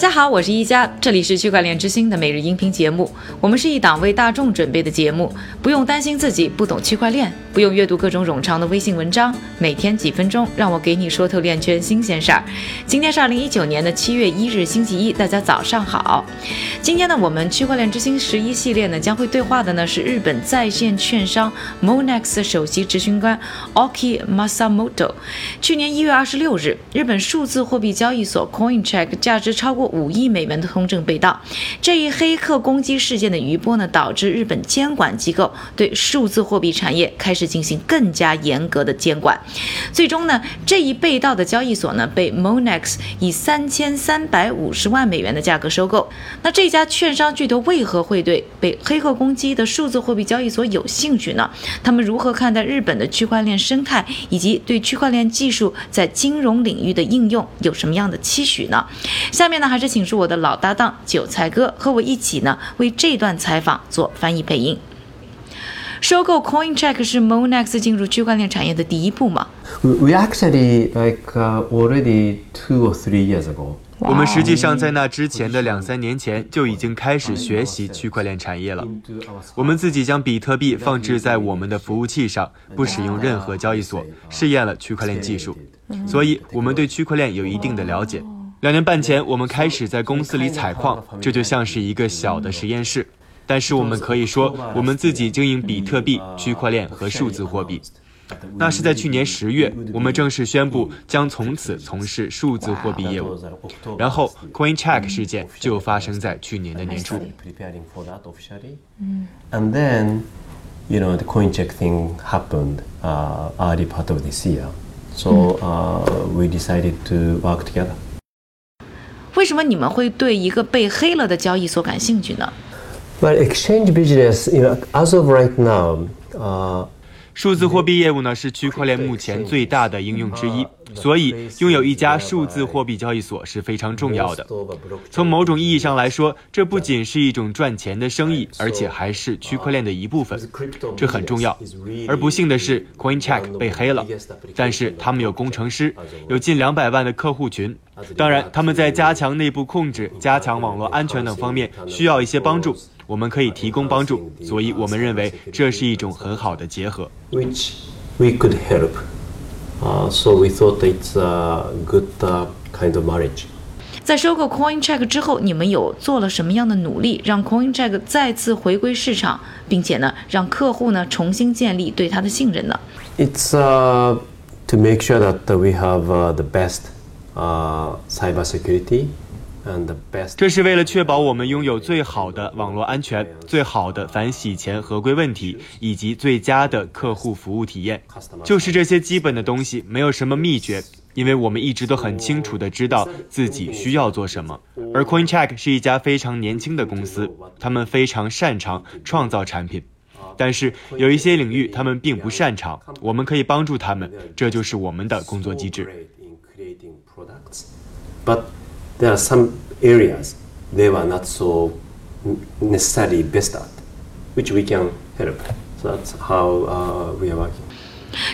大家好，我是一加，这里是区块链之星的每日音频节目。我们是一档为大众准备的节目，不用担心自己不懂区块链，不用阅读各种冗长的微信文章，每天几分钟，让我给你说透链圈新鲜事儿。今天是二零一九年的七月一日，星期一，大家早上好。今天呢，我们区块链之星十一系列呢，将会对话的呢是日本在线券商 Monex 首席执行官 Oki Masamoto。去年一月二十六日，日本数字货币交易所 Coincheck 价值超过五亿美元的通证被盗，这一黑客攻击事件的余波呢，导致日本监管机构对数字货币产业开始进行更加严格的监管。最终呢，这一被盗的交易所呢，被 Monex 以三千三百五十万美元的价格收购。那这家券商巨头为何会对被黑客攻击的数字货币交易所有兴趣呢？他们如何看待日本的区块链生态，以及对区块链技术在金融领域的应用有什么样的期许呢？下面呢，还是请出我的老搭档韭菜哥和我一起呢，为这段采访做翻译配音。收购 Coincheck 是 Monex 进入区块链产业的第一步吗？We actually like uh, already two or three years ago. 我们实际上在那之前的两三年前就已经开始学习区块链产业了。我们自己将比特币放置在我们的服务器上，不使用任何交易所，试验了区块链技术，所以我们对区块链有一定的了解。两年半前，我们开始在公司里采矿，这就像是一个小的实验室。但是我们可以说，我们自己经营比特币、区块链和数字货币。那是在去年十月，我们正式宣布将从此从事数字货币业务。然后，CoinCheck 事件就发生在去年的年初。嗯 And then, you know, the CoinCheck thing happened uh, early part of this year. So uh, we decided to work together. 为什么你们会对一个被黑了的交易所感兴趣呢？Well, exchange business, you know, as of right now, uh, 数字货币业务呢是区块链目前最大的应用之一，所以拥有一家数字货币交易所是非常重要的。从某种意义上来说，这不仅是一种赚钱的生意，而且还是区块链的一部分，这很重要。而不幸的是，CoinCheck 被黑了，但是他们有工程师，有近两百万的客户群。当然，他们在加强内部控制、加强网络安全等方面需要一些帮助。我们可以提供帮助，所以我们认为这是一种很好的结合。Which we could help, uh, so we thought it's a good kind of marriage. 在收购 CoinCheck 之后，你们有做了什么样的努力，让 CoinCheck 再次回归市场，并且呢，让客户呢重新建立对它的信任呢？It's uh to make sure that we have the best uh cyber security. 这是为了确保我们拥有最好的网络安全、最好的反洗钱合规问题以及最佳的客户服务体验。就是这些基本的东西，没有什么秘诀，因为我们一直都很清楚的知道自己需要做什么。而 CoinCheck 是一家非常年轻的公司，他们非常擅长创造产品，但是有一些领域他们并不擅长，我们可以帮助他们，这就是我们的工作机制。There are some areas they were not so necessarily best at, which we can help. So that's how uh, we are working.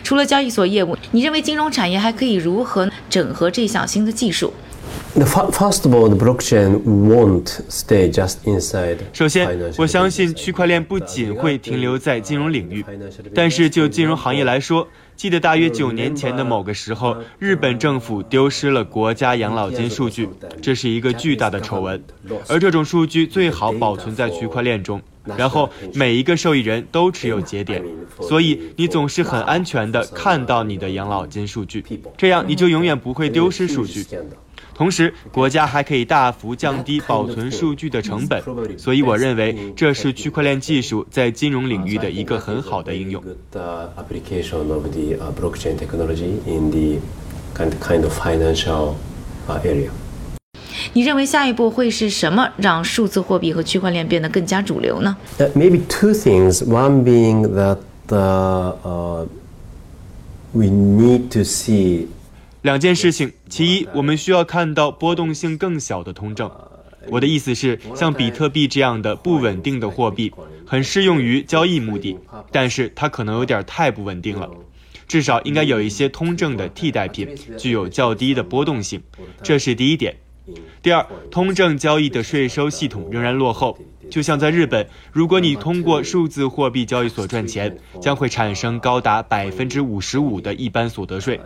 除了交易所业务，你认为金融产业还可以如何整合这项新的技术？First of all, the blockchain won't stay just inside. 首先，我相信区块链不仅会停留在金融领域，但是就金融行业来说。记得大约九年前的某个时候，日本政府丢失了国家养老金数据，这是一个巨大的丑闻。而这种数据最好保存在区块链中，然后每一个受益人都持有节点，所以你总是很安全的看到你的养老金数据，这样你就永远不会丢失数据。同时，国家还可以大幅降低保存数据的成本，所以我认为这是区块链技术在金融领域的一个很好的应用。你认为下一步会是什么让数字货币和区块链变得更加主流呢？Maybe two things. One being that we need to see. 两件事情，其一，我们需要看到波动性更小的通证。我的意思是，像比特币这样的不稳定的货币，很适用于交易目的，但是它可能有点太不稳定了。至少应该有一些通证的替代品，具有较低的波动性，这是第一点。第二，通证交易的税收系统仍然落后。就像在日本，如果你通过数字货币交易所赚钱，将会产生高达百分之五十五的一般所得税，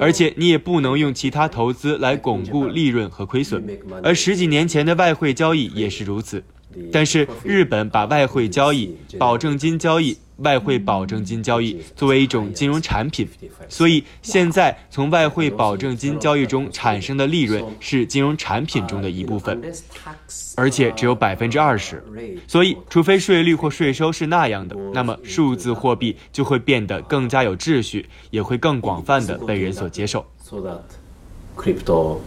而且你也不能用其他投资来巩固利润和亏损。而十几年前的外汇交易也是如此。但是日本把外汇交易、保证金交易。外汇保证金交易作为一种金融产品，所以现在从外汇保证金交易中产生的利润是金融产品中的一部分，而且只有百分之二十。所以，除非税率或税收是那样的，那么数字货币就会变得更加有秩序，也会更广泛的被人所接受。So that crypto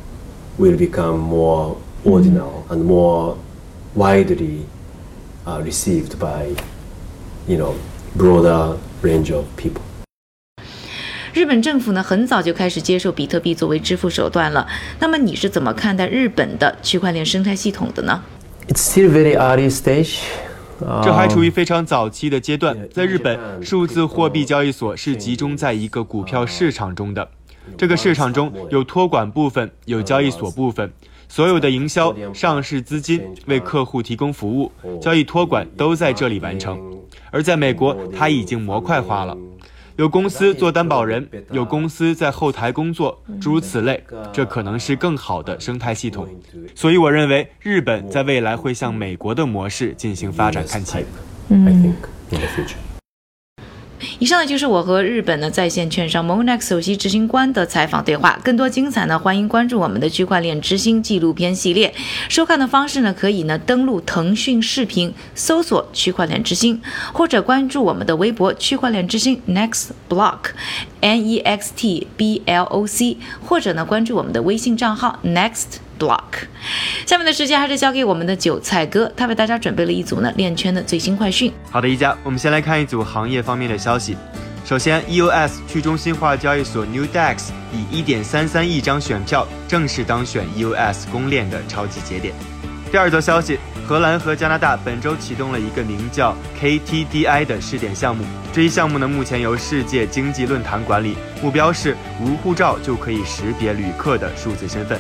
will become more ordinal and more widely received by, you know. Broader range of people. 日本政府呢，很早就开始接受比特币作为支付手段了。那么你是怎么看待日本的区块链生态系统的呢？It's still very early stage. 这还处于非常早期的阶段。在日本，数字货币交易所是集中在一个股票市场中的。这个市场中有托管部分，有交易所部分。所有的营销、上市资金、为客户提供服务、交易托管都在这里完成。而在美国，它已经模块化了，有公司做担保人，有公司在后台工作，诸如此类。这可能是更好的生态系统。所以，我认为日本在未来会向美国的模式进行发展看齐。嗯。以上呢就是我和日本的在线券商 Monex 首席执行官的采访对话。更多精彩呢，欢迎关注我们的区块链之星纪录片系列。收看的方式呢，可以呢登录腾讯视频搜索区块链之星，或者关注我们的微博区块链之星 Next Block，N E X T B L O C，或者呢关注我们的微信账号 Next。Block，下面的时间还是交给我们的韭菜哥，他为大家准备了一组呢链圈的最新快讯。好的，一家，我们先来看一组行业方面的消息。首先，EOS 去中心化交易所 New Dex 以1.33亿张选票正式当选 EOS 公链的超级节点。第二则消息，荷兰和加拿大本周启动了一个名叫 KTDI 的试点项目。这一项目呢，目前由世界经济论坛管理，目标是无护照就可以识别旅客的数字身份。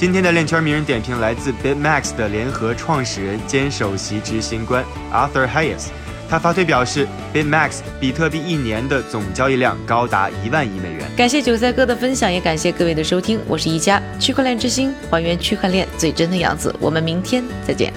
今天的链圈名人点评来自 BitMax 的联合创始人兼首席执行官 Arthur Hayes，他发推表示，BitMax 比特币一年的总交易量高达一万亿美元。感谢韭菜哥的分享，也感谢各位的收听，我是一加区块链之星，还原区块链最真的样子，我们明天再见。